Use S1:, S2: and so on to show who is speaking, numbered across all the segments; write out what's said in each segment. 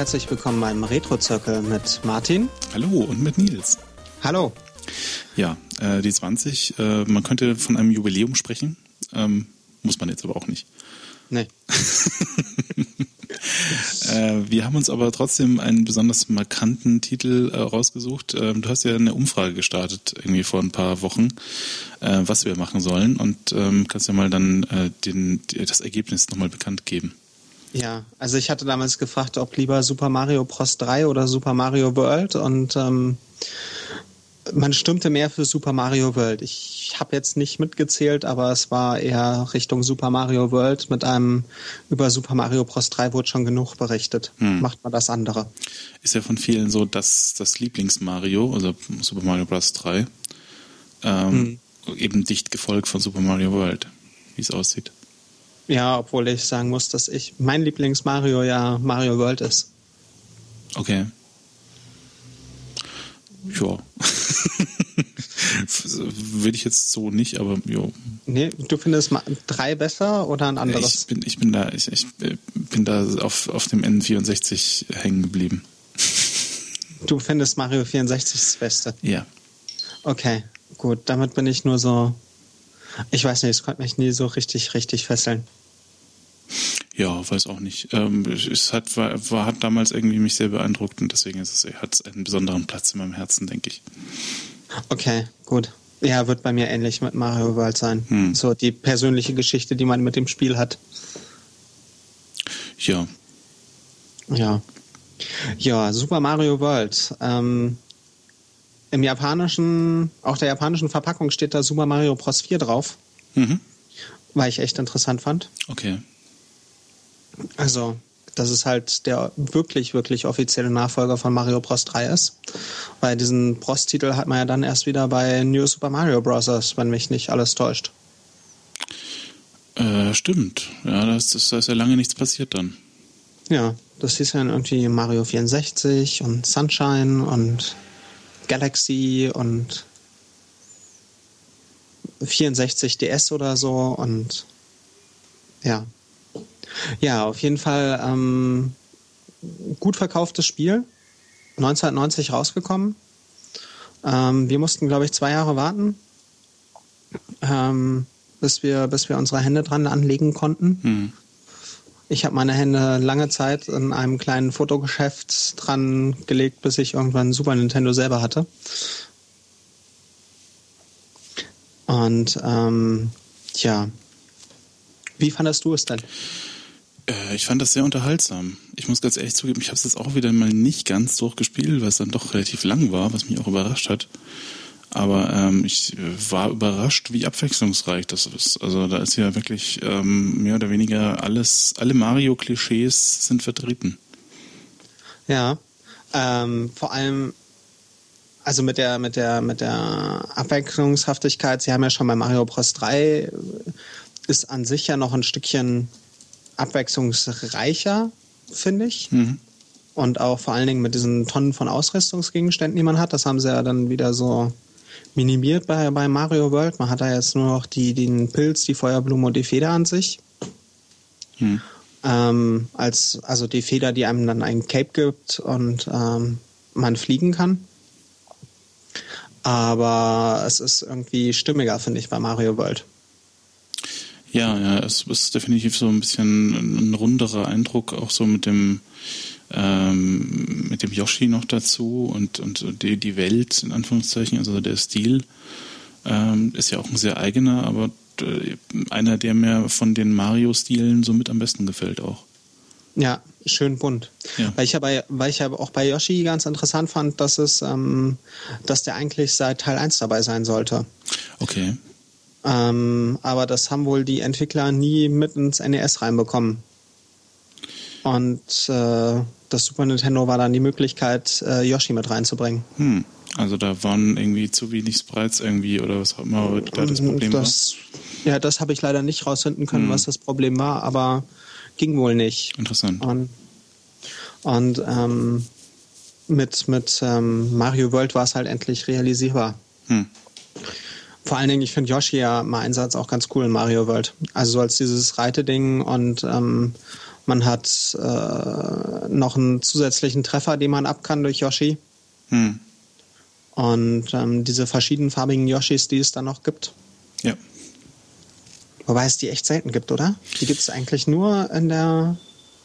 S1: Herzlich willkommen beim Retro-Zirkel mit Martin.
S2: Hallo und mit Nils.
S1: Hallo.
S2: Ja, äh, die 20. Äh, man könnte von einem Jubiläum sprechen. Ähm, muss man jetzt aber auch nicht.
S1: Nee.
S2: äh, wir haben uns aber trotzdem einen besonders markanten Titel äh, rausgesucht. Ähm, du hast ja eine Umfrage gestartet, irgendwie vor ein paar Wochen, äh, was wir machen sollen. Und ähm, kannst ja mal dann äh, den, das Ergebnis nochmal bekannt geben.
S1: Ja, also ich hatte damals gefragt, ob lieber Super Mario Bros. 3 oder Super Mario World und ähm, man stimmte mehr für Super Mario World. Ich habe jetzt nicht mitgezählt, aber es war eher Richtung Super Mario World. Mit einem über Super Mario Bros. 3 wurde schon genug berichtet. Hm. Macht mal das andere.
S2: Ist ja von vielen so dass das Lieblings-Mario, also Super Mario Bros. 3. Ähm, hm. Eben dicht gefolgt von Super Mario World, wie es aussieht.
S1: Ja, obwohl ich sagen muss, dass ich mein Lieblings-Mario ja Mario World ist.
S2: Okay. Ja. Würde ich jetzt so nicht, aber jo.
S1: Nee, du findest drei besser oder ein anderes?
S2: Ich bin, ich bin da, ich, ich bin da auf, auf dem N64 hängen geblieben.
S1: Du findest Mario 64 das Beste?
S2: Ja.
S1: Okay, gut. Damit bin ich nur so. Ich weiß nicht, es konnte mich nie so richtig, richtig fesseln.
S2: Ja, weiß auch nicht. Ähm, es hat, war, war, hat damals irgendwie mich sehr beeindruckt und deswegen ist es, hat es einen besonderen Platz in meinem Herzen, denke ich.
S1: Okay, gut. Ja, wird bei mir ähnlich mit Mario World sein. Hm. So die persönliche Geschichte, die man mit dem Spiel hat.
S2: Ja.
S1: Ja. Ja, Super Mario World. Ähm, Im japanischen, auch der japanischen Verpackung steht da Super Mario Bros. 4 drauf. Mhm. Weil ich echt interessant fand.
S2: Okay.
S1: Also, dass es halt der wirklich, wirklich offizielle Nachfolger von Mario Bros. 3 ist. Weil diesen Bros-Titel hat man ja dann erst wieder bei New Super Mario Bros., wenn mich nicht alles täuscht.
S2: Äh, stimmt. Ja, da ist, da ist ja lange nichts passiert dann.
S1: Ja, das hieß ja irgendwie Mario 64 und Sunshine und Galaxy und 64 DS oder so und ja, ja, auf jeden Fall ähm, gut verkauftes Spiel. 1990 rausgekommen. Ähm, wir mussten, glaube ich, zwei Jahre warten, ähm, bis, wir, bis wir unsere Hände dran anlegen konnten. Hm. Ich habe meine Hände lange Zeit in einem kleinen Fotogeschäft dran gelegt, bis ich irgendwann Super Nintendo selber hatte. Und ähm, ja, wie fandest du es denn?
S2: Äh, ich fand das sehr unterhaltsam. Ich muss ganz ehrlich zugeben, ich habe es jetzt auch wieder mal nicht ganz durchgespielt, weil es dann doch relativ lang war, was mich auch überrascht hat. Aber ähm, ich äh, war überrascht, wie abwechslungsreich das ist. Also da ist ja wirklich ähm, mehr oder weniger alles, alle Mario-Klischees sind vertreten.
S1: Ja, ähm, vor allem also mit der mit der mit der Abwechslungshaftigkeit. Sie haben ja schon bei Mario Bros 3 ist an sich ja noch ein Stückchen abwechslungsreicher, finde ich. Mhm. Und auch vor allen Dingen mit diesen Tonnen von Ausrüstungsgegenständen, die man hat. Das haben sie ja dann wieder so minimiert bei, bei Mario World. Man hat da jetzt nur noch die, den Pilz, die Feuerblume und die Feder an sich. Mhm. Ähm, als, also die Feder, die einem dann ein Cape gibt und ähm, man fliegen kann. Aber es ist irgendwie stimmiger, finde ich, bei Mario World.
S2: Ja, ja, es ist definitiv so ein bisschen ein runderer Eindruck, auch so mit dem ähm, mit dem Yoshi noch dazu und, und die, die Welt, in Anführungszeichen, also der Stil ähm, ist ja auch ein sehr eigener, aber äh, einer, der mir von den Mario-Stilen so mit am besten gefällt auch.
S1: Ja, schön bunt. Ja. Weil ich ja weil ich ja auch bei Yoshi ganz interessant fand, dass es, ähm, dass der eigentlich seit Teil 1 dabei sein sollte.
S2: Okay.
S1: Ähm, aber das haben wohl die Entwickler nie mit ins NES reinbekommen. Und äh, das Super Nintendo war dann die Möglichkeit, äh, Yoshi mit reinzubringen.
S2: Hm. Also da waren irgendwie zu wenig Sprites irgendwie oder was auch immer da das Problem
S1: das, war? Ja, das habe ich leider nicht rausfinden können, hm. was das Problem war, aber ging wohl nicht.
S2: Interessant.
S1: Und, und ähm, mit, mit ähm, Mario World war es halt endlich realisierbar. Hm. Vor allen Dingen, ich finde Yoshi ja mal Einsatz auch ganz cool in Mario World. Also so als dieses Reiteding und ähm, Man hat äh, noch einen zusätzlichen Treffer, den man ab kann durch Yoshi. Hm. Und ähm, diese verschiedenfarbigen Yoshis, die es dann noch gibt.
S2: Ja.
S1: Wobei es die echt selten gibt, oder? Die gibt es eigentlich nur in der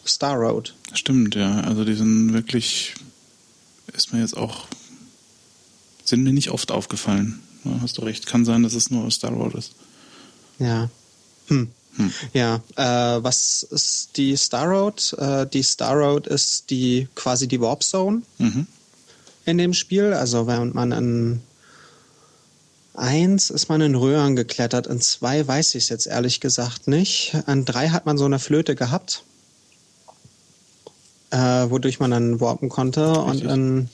S1: Star Road.
S2: Stimmt, ja. Also die sind wirklich, ist mir jetzt auch, sind mir nicht oft aufgefallen. Ja, hast du recht. Kann sein, dass es nur Star Road ist.
S1: Ja. Hm. Hm. Ja, äh, was ist die Star Road? Äh, die Star Road ist die quasi die Warp Zone mhm. in dem Spiel. Also während man in eins ist man in Röhren geklettert, in zwei weiß ich es jetzt ehrlich gesagt nicht. An drei hat man so eine Flöte gehabt, äh, wodurch man dann warpen konnte. Richtig. Und in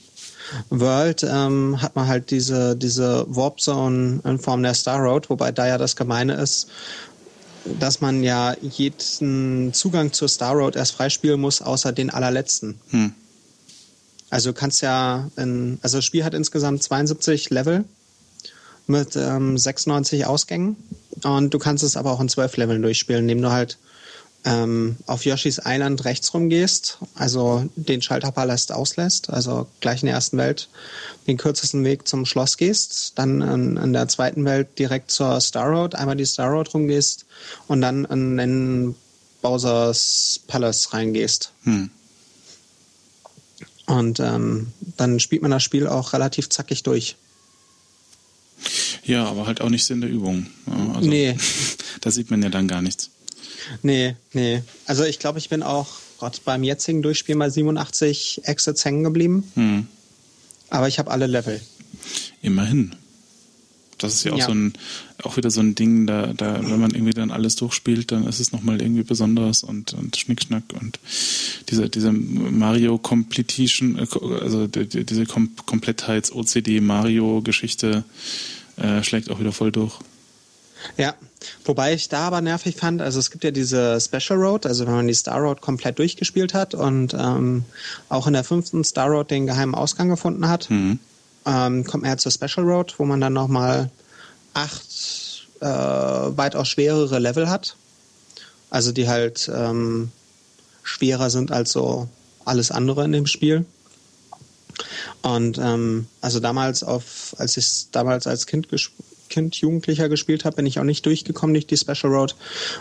S1: World ähm, hat man halt diese, diese Warp Zone in Form der Star Road, wobei da ja das Gemeine ist, dass man ja jeden Zugang zur Star Road erst freispielen muss, außer den allerletzten. Hm. Also du kannst ja, in, also das Spiel hat insgesamt 72 Level mit ähm, 96 Ausgängen und du kannst es aber auch in 12 Leveln durchspielen, indem du halt ähm, auf Yoshis Island rechts rumgehst, also den Schalterpalast auslässt, also gleich in der ersten Welt den kürzesten Weg zum Schloss gehst, dann in, in der zweiten Welt direkt zur Star Road, einmal die Star Road rumgehst und dann in den Bowser's Palace reingehst. Hm. Und ähm, dann spielt man das Spiel auch relativ zackig durch.
S2: Ja, aber halt auch nicht in der Übung. Also, nee. da sieht man ja dann gar nichts.
S1: Nee, nee. Also ich glaube, ich bin auch Gott, beim jetzigen Durchspiel mal 87 Exits hängen geblieben. Hm. Aber ich habe alle Level.
S2: Immerhin. Das ist ja auch ja. so ein, auch wieder so ein Ding, da, da, wenn man irgendwie dann alles durchspielt, dann ist es nochmal irgendwie besonders und, und Schnickschnack und diese, diese Mario Completion, äh, also die, diese Kom Komplettheits-OCD Mario Geschichte äh, schlägt auch wieder voll durch.
S1: Ja, wobei ich da aber nervig fand, also es gibt ja diese Special Road, also wenn man die Star Road komplett durchgespielt hat und ähm, auch in der fünften Star Road den geheimen Ausgang gefunden hat, mhm. ähm, kommt man ja zur Special Road, wo man dann nochmal acht äh, weitaus schwerere Level hat. Also die halt ähm, schwerer sind als so alles andere in dem Spiel. Und ähm, also damals auf, als ich damals als Kind gespielt Kind, Jugendlicher gespielt habe, bin ich auch nicht durchgekommen durch die Special Road.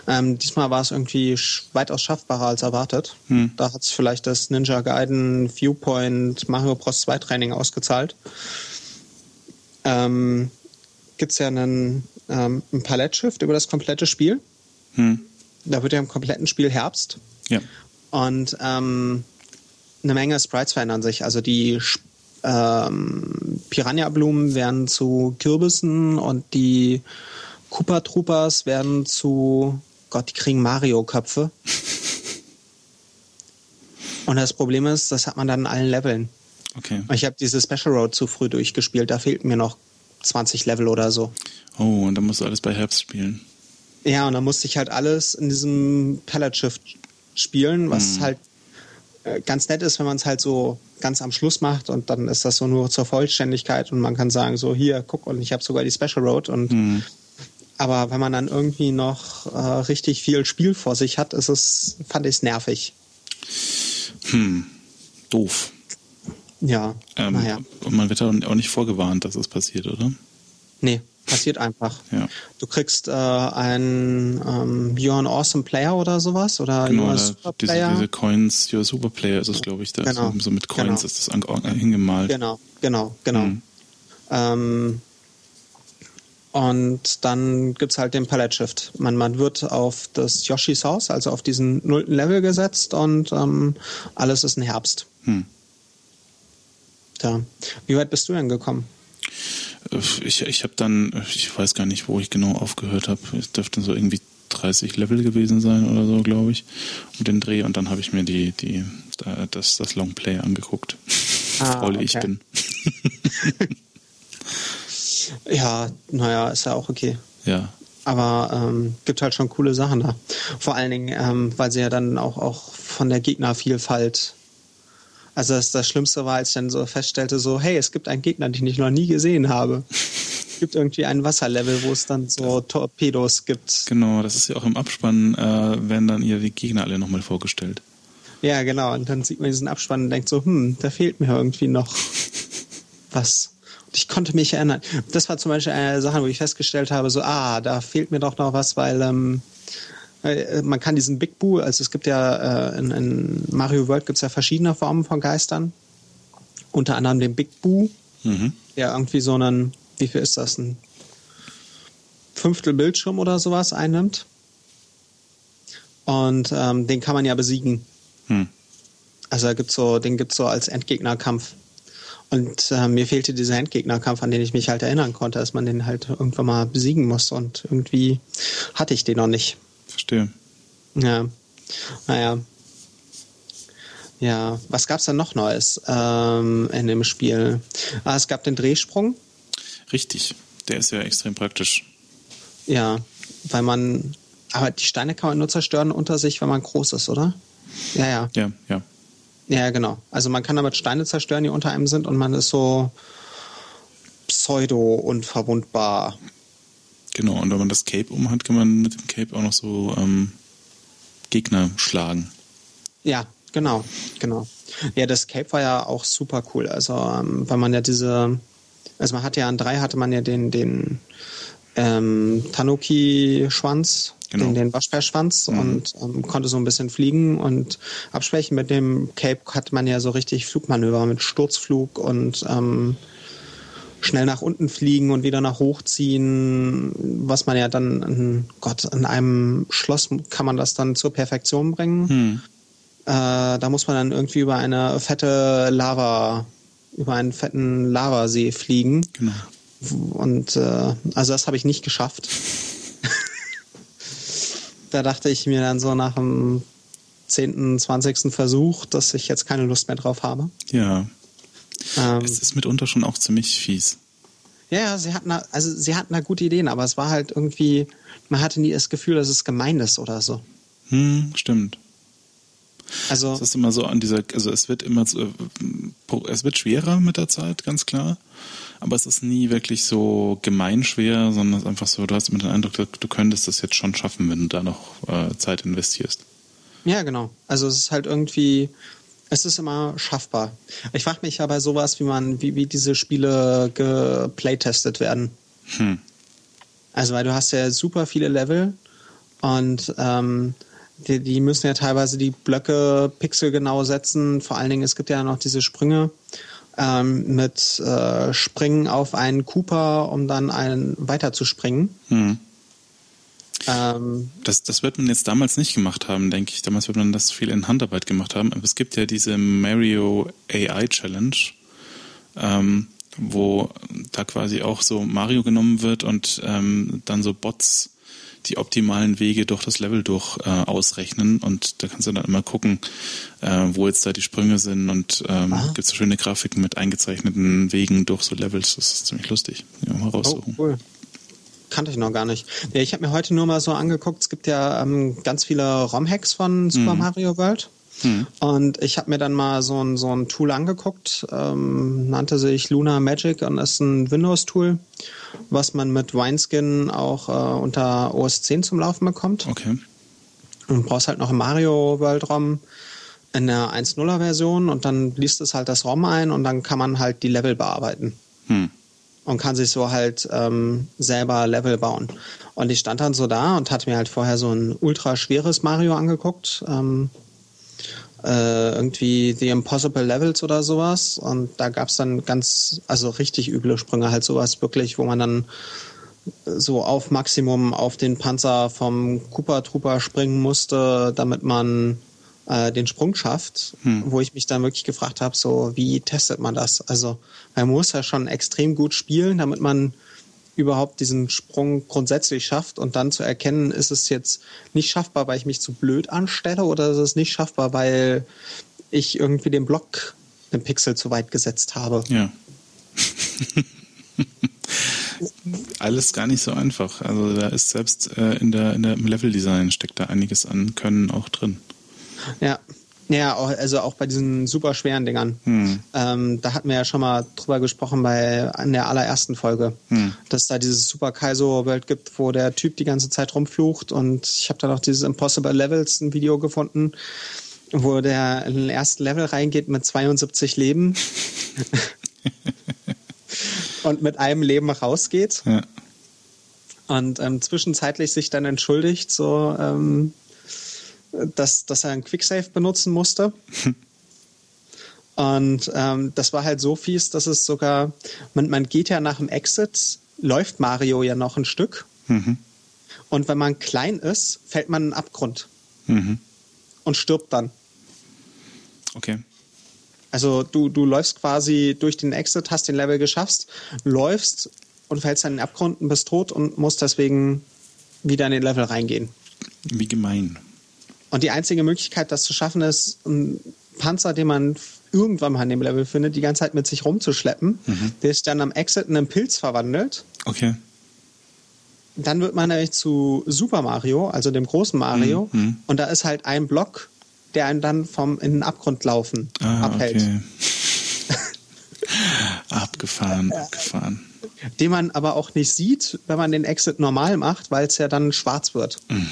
S1: Ähm, diesmal war es irgendwie weitaus schaffbarer als erwartet. Hm. Da hat es vielleicht das Ninja Gaiden Viewpoint Mario Bros 2 Training ausgezahlt. Ähm, Gibt es ja einen, ähm, ein Palettshift über das komplette Spiel. Hm. Da wird ja im kompletten Spiel Herbst.
S2: Ja.
S1: Und ähm, eine Menge Sprites verändern sich. Also die ähm, Piranha-Blumen werden zu Kürbissen und die Koopa Troopers werden zu, Gott, die kriegen Mario-Köpfe. und das Problem ist, das hat man dann in allen Leveln.
S2: Okay.
S1: Ich habe diese Special Road zu früh durchgespielt, da fehlten mir noch 20 Level oder so.
S2: Oh, und dann musst du alles bei Herbst spielen.
S1: Ja, und dann musste ich halt alles in diesem Palette Shift spielen, was hm. halt äh, ganz nett ist, wenn man es halt so ganz am Schluss macht und dann ist das so nur zur Vollständigkeit und man kann sagen, so hier, guck, und ich habe sogar die Special Road und mhm. aber wenn man dann irgendwie noch äh, richtig viel Spiel vor sich hat, ist es, fand ich es nervig.
S2: Hm, doof.
S1: Ja,
S2: ähm, naja. Und man wird auch nicht vorgewarnt, dass es passiert, oder?
S1: Nee. Passiert einfach.
S2: Ja.
S1: Du kriegst äh, ein ähm, You're an Awesome Player oder sowas oder
S2: genau, You're a Super Player. Diese, diese Coins, You're a Super Player ist es, glaube ich. Da genau. so mit Coins genau. ist das an, hingemalt.
S1: Genau, genau, genau. Mhm. Ähm, und dann gibt es halt den Palette Shift. Man, man wird auf das Yoshi's Haus, also auf diesen nullten Level gesetzt und ähm, alles ist ein Herbst. Hm. Ja. Wie weit bist du denn gekommen?
S2: Ich, ich habe dann, ich weiß gar nicht, wo ich genau aufgehört habe. Es dürfte so irgendwie 30 Level gewesen sein oder so, glaube ich, um den Dreh. Und dann habe ich mir die, die, das, das Longplay angeguckt. Ah, Faul okay. ich bin.
S1: ja, naja, ist ja auch okay.
S2: Ja.
S1: Aber ähm, gibt halt schon coole Sachen da. Vor allen Dingen, ähm, weil sie ja dann auch, auch von der Gegnervielfalt also das, das Schlimmste war, als ich dann so feststellte, so, hey, es gibt einen Gegner, den ich noch nie gesehen habe. gibt irgendwie ein Wasserlevel, wo es dann so Torpedos gibt.
S2: Genau, das ist ja auch im Abspann, äh, werden dann ihr die Gegner alle nochmal vorgestellt.
S1: Ja, genau. Und dann sieht man diesen Abspann und denkt so, hm, da fehlt mir irgendwie noch was. Und ich konnte mich erinnern. Das war zum Beispiel eine Sache, wo ich festgestellt habe, so, ah, da fehlt mir doch noch was, weil ähm, äh, man kann diesen Big Boo, also es gibt ja äh, in, in Mario World gibt es ja verschiedene Formen von Geistern. Unter anderem den Big Boo, mhm. der irgendwie so einen, wie viel ist das, ein Fünftel Bildschirm oder sowas einnimmt. Und ähm, den kann man ja besiegen. Hm. Also gibt's so, den gibt es so als Endgegnerkampf. Und äh, mir fehlte dieser Endgegnerkampf, an den ich mich halt erinnern konnte, dass man den halt irgendwann mal besiegen muss. Und irgendwie hatte ich den noch nicht.
S2: Verstehe.
S1: Ja. Naja. Ja, was gab es da noch Neues ähm, in dem Spiel? Ah, es gab den Drehsprung.
S2: Richtig, der ist ja extrem praktisch.
S1: Ja, weil man, aber die Steine kann man nur zerstören unter sich, wenn man groß ist, oder? Ja, ja.
S2: Ja, ja.
S1: Ja, genau. Also man kann damit Steine zerstören, die unter einem sind und man ist so pseudo-unverwundbar.
S2: Genau, und wenn man das Cape um hat, kann man mit dem Cape auch noch so ähm, Gegner schlagen.
S1: Ja, genau, genau. Ja, das Cape war ja auch super cool. Also, ähm, weil man ja diese, also man hatte ja an drei hatte man ja den, den ähm, Tanuki-Schwanz, genau. den, den Waschbärschwanz mhm. und ähm, konnte so ein bisschen fliegen und absprechen. Mit dem Cape hatte man ja so richtig Flugmanöver mit Sturzflug und ähm, schnell nach unten fliegen und wieder nach hochziehen, was man ja dann, in, Gott, in einem Schloss kann man das dann zur Perfektion bringen. Hm. Äh, da muss man dann irgendwie über eine fette Lava, über einen fetten Lavasee fliegen. Genau. Und äh, also das habe ich nicht geschafft. da dachte ich mir dann so nach dem 10., 20. Versuch, dass ich jetzt keine Lust mehr drauf habe.
S2: Ja. Ähm, es ist mitunter schon auch ziemlich fies.
S1: Ja, ja, sie hatten da, also sie hatten da gute Ideen, aber es war halt irgendwie, man hatte nie das Gefühl, dass es gemein ist oder so.
S2: Hm, stimmt. Also es ist immer so an dieser, also es wird immer, äh, es wird schwerer mit der Zeit, ganz klar. Aber es ist nie wirklich so gemein schwer, sondern es ist einfach so, du hast immer den Eindruck, du könntest das jetzt schon schaffen, wenn du da noch äh, Zeit investierst.
S1: Ja, genau. Also es ist halt irgendwie, es ist immer schaffbar. Ich frage mich ja bei sowas, wie man, wie, wie diese Spiele geplaytestet werden. Hm. Also, weil du hast ja super viele Level und ähm, die, die müssen ja teilweise die Blöcke pixelgenau setzen. Vor allen Dingen, es gibt ja noch diese Sprünge ähm, mit äh, Springen auf einen Cooper, um dann einen weiterzuspringen. Hm.
S2: Ähm, das, das wird man jetzt damals nicht gemacht haben, denke ich. Damals wird man das viel in Handarbeit gemacht haben. Aber es gibt ja diese Mario AI Challenge, ähm, wo da quasi auch so Mario genommen wird und ähm, dann so Bots die optimalen Wege durch das Level durch äh, ausrechnen und da kannst du dann immer gucken, äh, wo jetzt da die Sprünge sind und ähm, gibt so schöne Grafiken mit eingezeichneten Wegen durch so Levels. Das ist ziemlich lustig. Ja, mal raussuchen. Oh, cool
S1: kannte ich noch gar nicht. Ich habe mir heute nur mal so angeguckt, es gibt ja ähm, ganz viele ROM-Hacks von Super mhm. Mario World. Mhm. Und ich habe mir dann mal so ein, so ein Tool angeguckt, ähm, nannte sich Luna Magic und ist ein Windows-Tool, was man mit Wineskin auch äh, unter OS 10 zum Laufen bekommt.
S2: Okay.
S1: Und du brauchst halt noch ein Mario World ROM in der 1.0er Version und dann liest es halt das ROM ein und dann kann man halt die Level bearbeiten. Hm und kann sich so halt ähm, selber Level bauen. Und ich stand dann so da und hatte mir halt vorher so ein ultra schweres Mario angeguckt. Ähm, äh, irgendwie The Impossible Levels oder sowas. Und da gab's dann ganz, also richtig üble Sprünge, halt sowas wirklich, wo man dann so auf Maximum auf den Panzer vom Cooper Trooper springen musste, damit man äh, den Sprung schafft, hm. wo ich mich dann wirklich gefragt habe, so wie testet man das? Also man muss ja schon extrem gut spielen, damit man überhaupt diesen Sprung grundsätzlich schafft und dann zu erkennen, ist es jetzt nicht schaffbar, weil ich mich zu blöd anstelle oder ist es nicht schaffbar, weil ich irgendwie den Block den Pixel zu weit gesetzt habe.
S2: Ja. Alles gar nicht so einfach. Also da ist selbst äh, in der, in der im Leveldesign steckt da einiges an Können auch drin.
S1: Ja, Ja, also auch bei diesen super schweren Dingern. Hm. Ähm, da hatten wir ja schon mal drüber gesprochen bei in der allerersten Folge, hm. dass da dieses Super Kaizo World gibt, wo der Typ die ganze Zeit rumflucht und ich habe da noch dieses Impossible Levels ein Video gefunden, wo der in den ersten Level reingeht mit 72 Leben und mit einem Leben rausgeht. Ja. Und ähm, zwischenzeitlich sich dann entschuldigt, so ähm, dass, dass er einen Quicksave benutzen musste. Und ähm, das war halt so fies, dass es sogar, man, man geht ja nach dem Exit, läuft Mario ja noch ein Stück. Mhm. Und wenn man klein ist, fällt man in einen Abgrund. Mhm. Und stirbt dann.
S2: Okay.
S1: Also du, du läufst quasi durch den Exit, hast den Level geschafft, läufst und fällst dann in den Abgrund und bist tot und musst deswegen wieder in den Level reingehen.
S2: Wie gemein.
S1: Und die einzige Möglichkeit, das zu schaffen, ist, einen Panzer, den man irgendwann mal in dem Level findet, die ganze Zeit mit sich rumzuschleppen. Mhm. Der ist dann am Exit in einen Pilz verwandelt.
S2: Okay.
S1: Dann wird man nämlich zu Super Mario, also dem großen Mario. Mhm. mhm. Und da ist halt ein Block, der einen dann vom in den Abgrund laufen ah, abhält. Okay.
S2: abgefahren, abgefahren.
S1: Den man aber auch nicht sieht, wenn man den Exit normal macht, weil es ja dann schwarz wird. Mhm.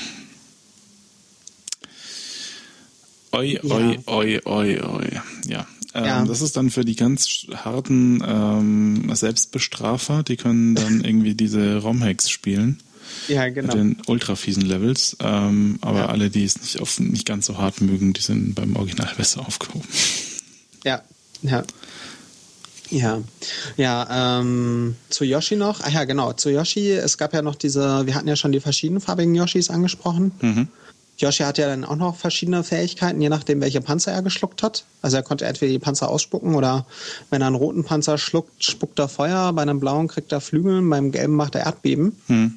S2: Oi, oi, ja. oi, oi, oi. Ja. Ähm, ja. Das ist dann für die ganz harten ähm, Selbstbestrafer, die können dann irgendwie diese ROM-Hacks spielen.
S1: Ja, genau.
S2: Mit den ultra fiesen Levels. Ähm, aber ja. alle, die es nicht, auf, nicht ganz so hart mögen, die sind beim Original besser aufgehoben.
S1: Ja, ja. Ja, ja, ähm, zu Yoshi noch. Ah ja, genau, zu Yoshi, es gab ja noch diese, wir hatten ja schon die verschiedenfarbigen Yoshis angesprochen. Mhm. Yoshi hat ja dann auch noch verschiedene Fähigkeiten, je nachdem, welche Panzer er geschluckt hat. Also er konnte entweder die Panzer ausspucken oder wenn er einen roten Panzer schluckt, spuckt er Feuer, bei einem blauen kriegt er Flügel, beim gelben macht er Erdbeben. Hm.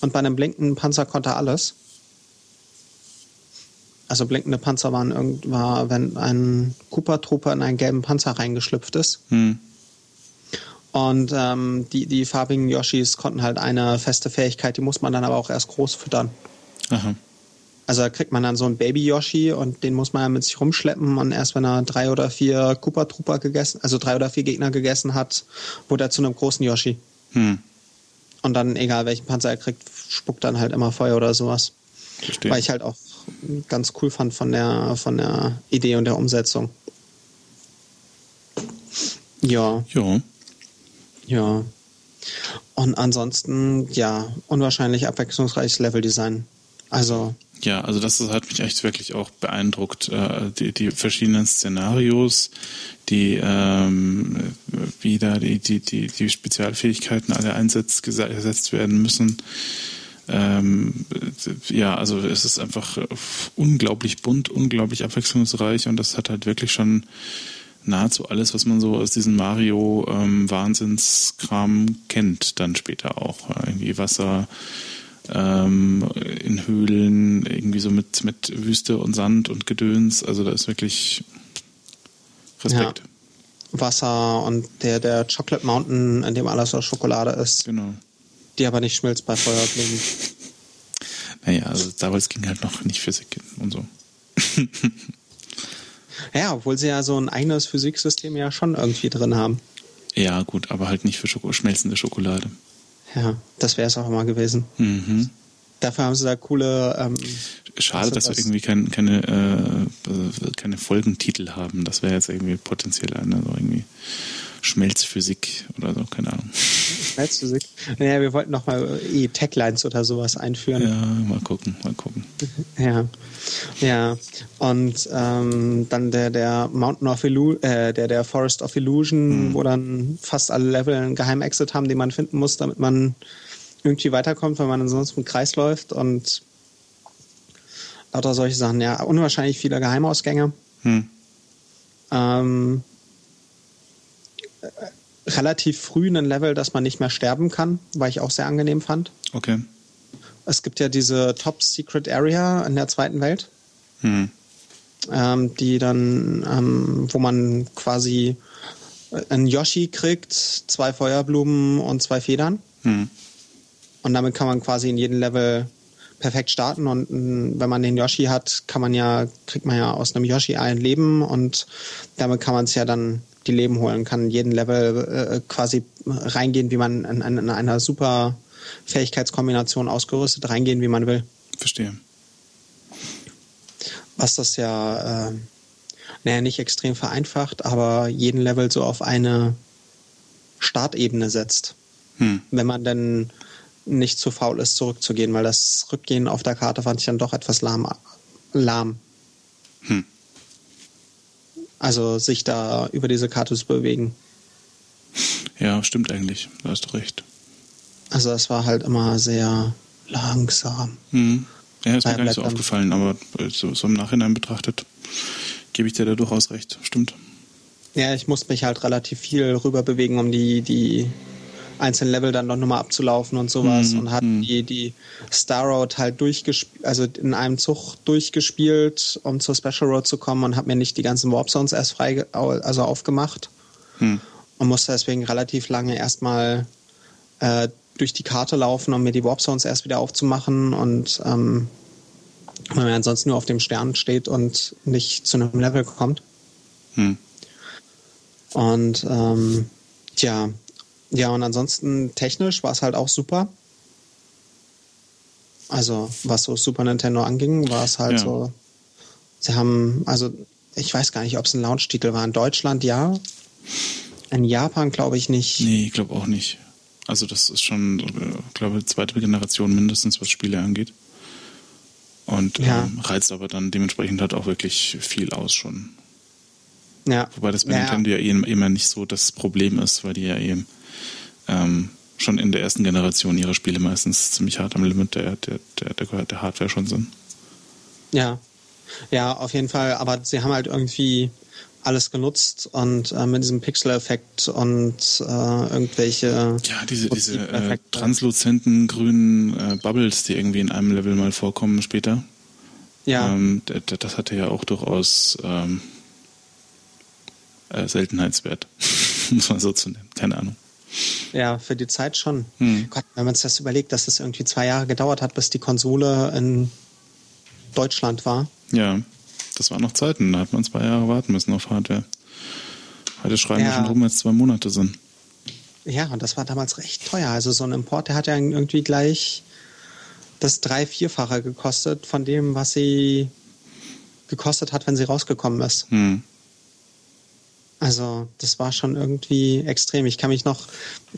S1: Und bei einem blinkenden Panzer konnte er alles. Also blinkende Panzer waren irgendwann, wenn ein Cooper-Trooper in einen gelben Panzer reingeschlüpft ist. Hm. Und ähm, die, die farbigen Yoshis konnten halt eine feste Fähigkeit, die muss man dann aber auch erst groß füttern. Aha. Also da kriegt man dann so einen Baby-Yoshi und den muss man ja mit sich rumschleppen und erst wenn er drei oder vier Koopa Trooper gegessen, also drei oder vier Gegner gegessen hat, wurde er zu einem großen Yoshi. Hm. Und dann, egal welchen Panzer er kriegt, spuckt dann halt immer Feuer oder sowas. Verstehe. Weil ich halt auch ganz cool fand von der, von der Idee und der Umsetzung. Ja.
S2: Ja.
S1: Ja. Und ansonsten, ja, unwahrscheinlich abwechslungsreiches Leveldesign. Also
S2: ja, also das hat mich echt wirklich auch beeindruckt. Äh, die, die verschiedenen Szenarios, die ähm, wie da die, die, die, die Spezialfähigkeiten alle einsetzt, gesetzt werden müssen. Ähm, ja, also es ist einfach unglaublich bunt, unglaublich abwechslungsreich und das hat halt wirklich schon nahezu alles, was man so aus diesem Mario ähm, kennt, dann später auch. Irgendwie Wasser, ähm, in Höhlen, irgendwie so mit, mit Wüste und Sand und Gedöns. Also da ist wirklich Respekt. Ja.
S1: Wasser und der, der Chocolate Mountain, in dem alles aus Schokolade ist.
S2: Genau.
S1: Die aber nicht schmilzt bei Feuerklingen.
S2: Naja, also damals ging halt noch nicht Physik und so.
S1: ja, obwohl sie ja so ein eigenes Physiksystem ja schon irgendwie drin haben.
S2: Ja, gut, aber halt nicht für Schoko schmelzende Schokolade.
S1: Ja, das wäre es auch immer gewesen.
S2: Mhm.
S1: Dafür haben sie da coole. Ähm,
S2: Schade, dass das? wir irgendwie kein, keine, äh, keine Folgentitel haben. Das wäre jetzt irgendwie potenziell eine, so irgendwie Schmelzphysik oder so, keine Ahnung.
S1: Schmelzphysik? Naja, wir wollten noch mal eh Taglines oder sowas einführen.
S2: Ja, mal gucken, mal gucken.
S1: Ja, ja. Und ähm, dann der, der Mountain of Illusion, äh, der, der Forest of Illusion, hm. wo dann fast alle Level einen Geheimexit haben, den man finden muss, damit man irgendwie weiterkommt, weil man ansonsten im Kreis läuft und lauter solche Sachen. Ja, unwahrscheinlich viele Geheimausgänge. Hm. Ähm, relativ früh ein Level, dass man nicht mehr sterben kann, weil ich auch sehr angenehm fand.
S2: Okay.
S1: Es gibt ja diese Top Secret Area in der zweiten Welt, hm. ähm, die dann, ähm, wo man quasi ein Yoshi kriegt, zwei Feuerblumen und zwei Federn. Hm. Und damit kann man quasi in jedem Level perfekt starten und wenn man den Yoshi hat, kann man ja, kriegt man ja aus einem Yoshi ein Leben und damit kann man es ja dann die Leben holen, kann jeden Level äh, quasi reingehen, wie man in, in, in einer super Fähigkeitskombination ausgerüstet reingehen, wie man will.
S2: Verstehe.
S1: Was das ja, äh, naja, nicht extrem vereinfacht, aber jeden Level so auf eine Startebene setzt. Hm. Wenn man dann nicht zu faul ist, zurückzugehen, weil das Rückgehen auf der Karte fand ich dann doch etwas lahm. lahm. Hm. Also sich da über diese Karte zu bewegen.
S2: Ja, stimmt eigentlich. Da hast du recht.
S1: Also es war halt immer sehr langsam.
S2: Hm. Ja, ist mir gar nicht so aufgefallen, aber so, so im Nachhinein betrachtet gebe ich dir da durchaus recht. Stimmt.
S1: Ja, ich musste mich halt relativ viel rüber bewegen, um die, die einzelnen Level dann noch nochmal abzulaufen und sowas. Mhm. Und hat mhm. die, die Star Road halt durchgespielt, also in einem Zug durchgespielt, um zur Special Road zu kommen und habe mir nicht die ganzen Warp Zones erst frei, also aufgemacht. Mhm. Und musste deswegen relativ lange erstmal äh, durch die Karte laufen, um mir die Warp Zones erst wieder aufzumachen und ähm, wenn man ansonsten nur auf dem Stern steht und nicht zu einem Level kommt. Hm. Und ähm, tja, ja, und ansonsten technisch war es halt auch super. Also, was so Super Nintendo anging, war es halt ja. so. Sie haben, also, ich weiß gar nicht, ob es ein Launch-Titel war. In Deutschland ja. In Japan glaube ich nicht.
S2: Nee, ich glaube auch nicht. Also, das ist schon, ich glaube, zweite Generation mindestens, was Spiele angeht. Und ja. ähm, reizt aber dann dementsprechend halt auch wirklich viel aus schon. Ja. Wobei das bei ja. Nintendo ja immer nicht so das Problem ist, weil die ja eben ähm, schon in der ersten Generation ihrer Spiele meistens ziemlich hart am Limit der, der, der, der, der Hardware schon sind.
S1: Ja. Ja, auf jeden Fall. Aber sie haben halt irgendwie alles genutzt und äh, mit diesem Pixel-Effekt und äh, irgendwelche.
S2: Ja, diese, diese äh, transluzenten grünen äh, Bubbles, die irgendwie in einem Level mal vorkommen später. Ja. Ähm, das hatte ja auch durchaus ähm, äh, Seltenheitswert, muss man so zu nennen. Keine Ahnung.
S1: Ja, für die Zeit schon. Hm. Gott, wenn man sich das überlegt, dass es das irgendwie zwei Jahre gedauert hat, bis die Konsole in Deutschland war.
S2: Ja, das waren noch Zeiten. Da hat man zwei Jahre warten müssen auf Hardware. Heute schreiben ja. wir schon rum, als zwei Monate sind.
S1: Ja, und das war damals recht teuer. Also so ein Import, der hat ja irgendwie gleich das drei-, vierfache gekostet von dem, was sie gekostet hat, wenn sie rausgekommen ist. Hm. Also das war schon irgendwie extrem. Ich kann mich noch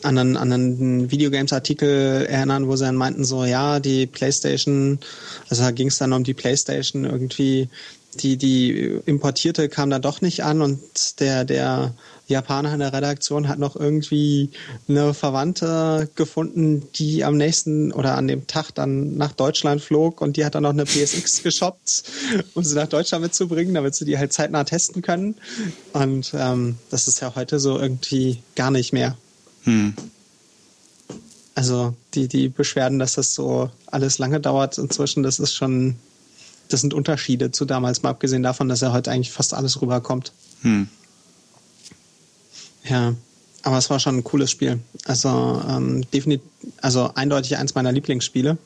S1: an einen, an einen Videogames-Artikel erinnern, wo sie dann meinten so, ja, die PlayStation, also da ging es dann um die PlayStation irgendwie, die, die importierte kam dann doch nicht an und der, der Japaner in der Redaktion hat noch irgendwie eine Verwandte gefunden, die am nächsten oder an dem Tag dann nach Deutschland flog und die hat dann noch eine PSX geshoppt, um sie nach Deutschland mitzubringen, damit sie die halt zeitnah testen können. Und ähm, das ist ja heute so irgendwie gar nicht mehr. Hm. Also die, die Beschwerden, dass das so alles lange dauert inzwischen, das ist schon, das sind Unterschiede zu damals, mal abgesehen davon, dass ja heute eigentlich fast alles rüberkommt. Hm. Ja, aber es war schon ein cooles Spiel. Also ähm, definitiv, also eindeutig eins meiner Lieblingsspiele.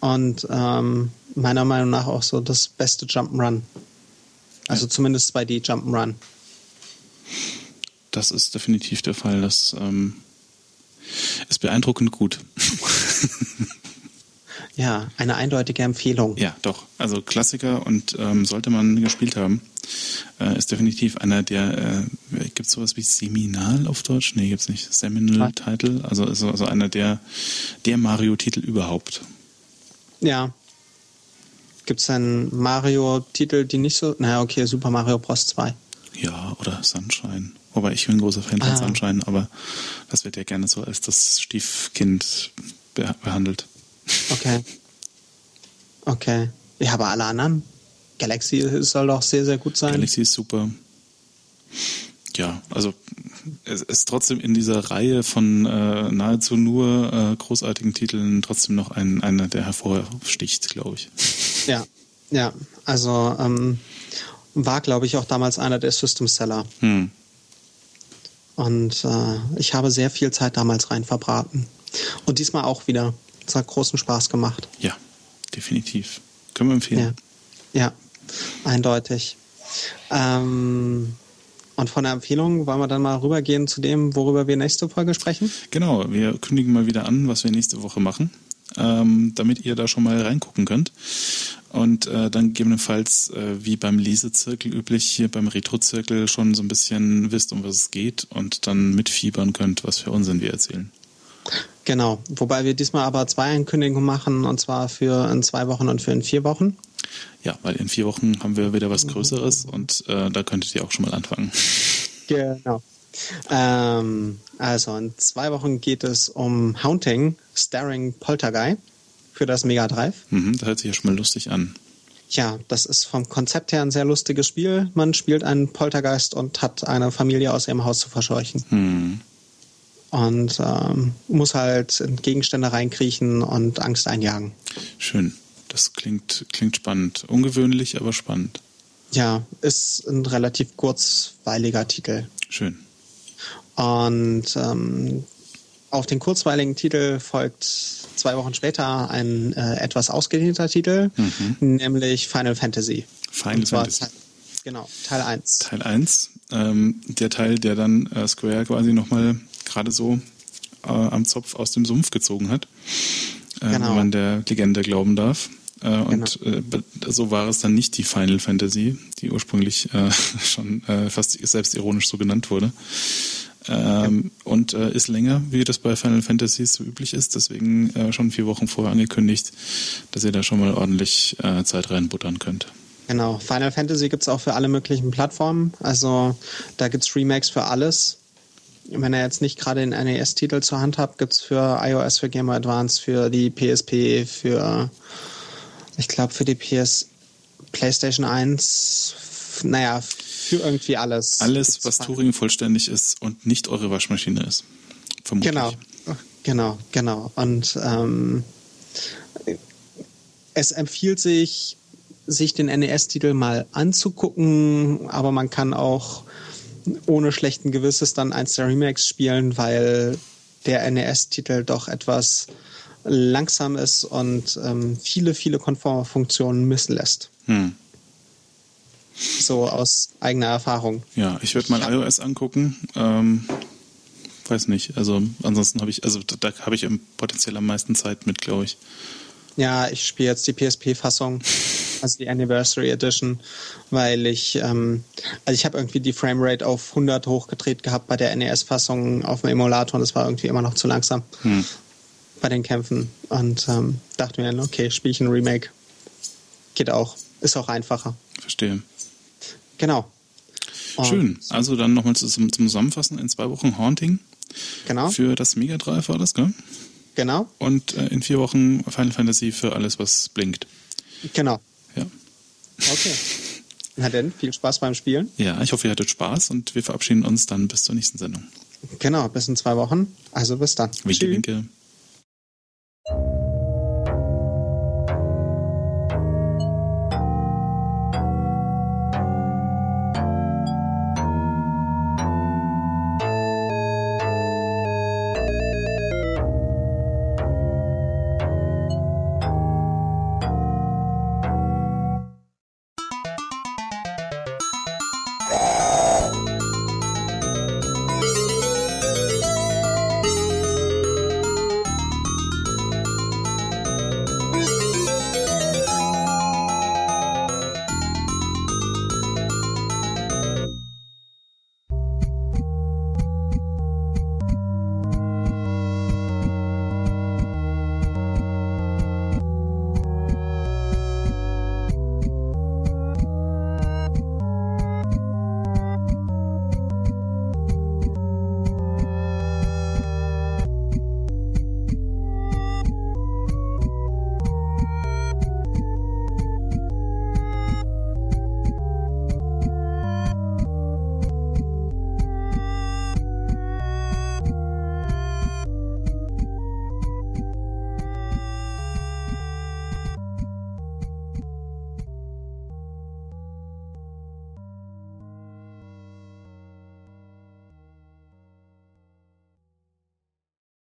S1: Und ähm, meiner Meinung nach auch so das beste Jump'n'Run. Also ja. zumindest 2D Jump'n'Run.
S2: Das ist definitiv der Fall. Das ähm, ist beeindruckend gut.
S1: Ja, eine eindeutige Empfehlung.
S2: Ja, doch. Also Klassiker und ähm, sollte man gespielt haben. Äh, ist definitiv einer der, äh, gibt es sowas wie Seminal auf Deutsch? Nee, gibt's nicht. Seminal Title. Also, also, also einer der, der Mario-Titel überhaupt.
S1: Ja. Gibt es einen Mario-Titel, die nicht so. Naja, okay, Super Mario Bros. 2.
S2: Ja, oder Sunshine. Wobei ich bin ein großer Fan von ah. Sunshine, aber das wird ja gerne so als das Stiefkind behandelt.
S1: Okay. Okay. Ja, aber alle anderen? Galaxy soll doch sehr, sehr gut sein.
S2: Galaxy ist super. Ja, also es ist trotzdem in dieser Reihe von äh, nahezu nur äh, großartigen Titeln trotzdem noch ein, einer, der hervorsticht, glaube ich.
S1: Ja, ja. Also ähm, war, glaube ich, auch damals einer der System Seller. Hm. Und äh, ich habe sehr viel Zeit damals rein verbraten. Und diesmal auch wieder. Es hat großen Spaß gemacht.
S2: Ja, definitiv. Können wir empfehlen.
S1: Ja, ja eindeutig. Ähm, und von der Empfehlung wollen wir dann mal rübergehen zu dem, worüber wir nächste Folge sprechen?
S2: Genau, wir kündigen mal wieder an, was wir nächste Woche machen, ähm, damit ihr da schon mal reingucken könnt. Und äh, dann gegebenenfalls, äh, wie beim Lesezirkel üblich, hier beim Retro-Zirkel schon so ein bisschen wisst, um was es geht und dann mitfiebern könnt, was für Unsinn wir erzählen.
S1: Genau, wobei wir diesmal aber zwei Ankündigungen machen, und zwar für in zwei Wochen und für in vier Wochen.
S2: Ja, weil in vier Wochen haben wir wieder was Größeres und äh, da könntet ihr auch schon mal anfangen.
S1: Genau. Ähm, also in zwei Wochen geht es um Haunting, Starring Poltergeist für das Mega Drive.
S2: Mhm, das hört sich ja schon mal lustig an.
S1: Ja, das ist vom Konzept her ein sehr lustiges Spiel. Man spielt einen Poltergeist und hat eine Familie aus ihrem Haus zu verscheuchen.
S2: Mhm.
S1: Und ähm, muss halt in Gegenstände reinkriechen und Angst einjagen.
S2: Schön. Das klingt, klingt spannend. Ungewöhnlich, aber spannend.
S1: Ja, ist ein relativ kurzweiliger Titel.
S2: Schön.
S1: Und ähm, auf den kurzweiligen Titel folgt zwei Wochen später ein äh, etwas ausgedehnter Titel,
S2: Mhm.
S1: nämlich Final Fantasy.
S2: Final Fantasy.
S1: Teil, genau, Teil 1.
S2: Teil 1, ähm, der Teil, der dann äh, Square quasi nochmal gerade so äh, am Zopf aus dem Sumpf gezogen hat, äh,
S1: Genau.
S2: wenn man der Legende glauben darf. Äh, und äh, be- so war es dann nicht die Final Fantasy, die ursprünglich äh, schon äh, fast selbstironisch so genannt wurde. Ähm, Und äh, ist länger, wie das bei Final Fantasies so üblich ist. Deswegen äh, schon vier Wochen vorher angekündigt, dass ihr da schon mal ordentlich äh, Zeit reinbuttern könnt.
S1: Genau, Final Fantasy gibt's auch für alle möglichen Plattformen. Also da gibt's Remakes für alles. Wenn ihr jetzt nicht gerade den NES-Titel zur Hand habt, gibt's für iOS, für Game Boy Advance, für die PSP, für ich glaube für die PS PlayStation 1, f- naja, für irgendwie alles.
S2: Alles, was Turing vollständig ist und nicht eure Waschmaschine ist. Vermutlich.
S1: Genau, genau, genau. Und ähm, es empfiehlt sich, sich den NES-Titel mal anzugucken, aber man kann auch ohne schlechten Gewisses dann eins der Remakes spielen, weil der NES-Titel doch etwas langsam ist und ähm, viele, viele konforme Funktionen missen lässt.
S2: Hm.
S1: So aus eigener Erfahrung.
S2: Ja, ich werde mal
S1: Ja.
S2: iOS angucken. Ähm, weiß nicht. Also ansonsten habe ich, also da, da habe ich potenziell am meisten Zeit mit, glaube ich.
S1: Ja, ich spiele jetzt die PSP-Fassung, also die Anniversary Edition, weil ich, ähm, also ich habe irgendwie die Framerate auf 100 hochgedreht gehabt bei der NES-Fassung auf dem Emulator und das war irgendwie immer noch zu langsam
S2: Hm.
S1: bei den Kämpfen und ähm, dachte mir, dann, okay, spiele ich ein Remake. Geht auch, ist auch einfacher.
S2: Verstehe.
S1: Genau. Und-
S2: Schön. Also dann nochmal zum, zum Zusammenfassen in zwei Wochen Haunting
S1: Genau,
S2: für das Mega Drive war das, gell?
S1: genau,
S2: Und äh, in vier Wochen Final Fantasy für alles, was blinkt.
S1: genau. Okay. Na denn, viel Spaß beim Spielen.
S2: Ja, ich hoffe, ihr hattet Spaß und wir verabschieden uns dann bis zur nächsten Sendung.
S1: Genau, bis in zwei Wochen. Also bis dann.
S2: Winke,
S1: Tschüss.
S2: winke.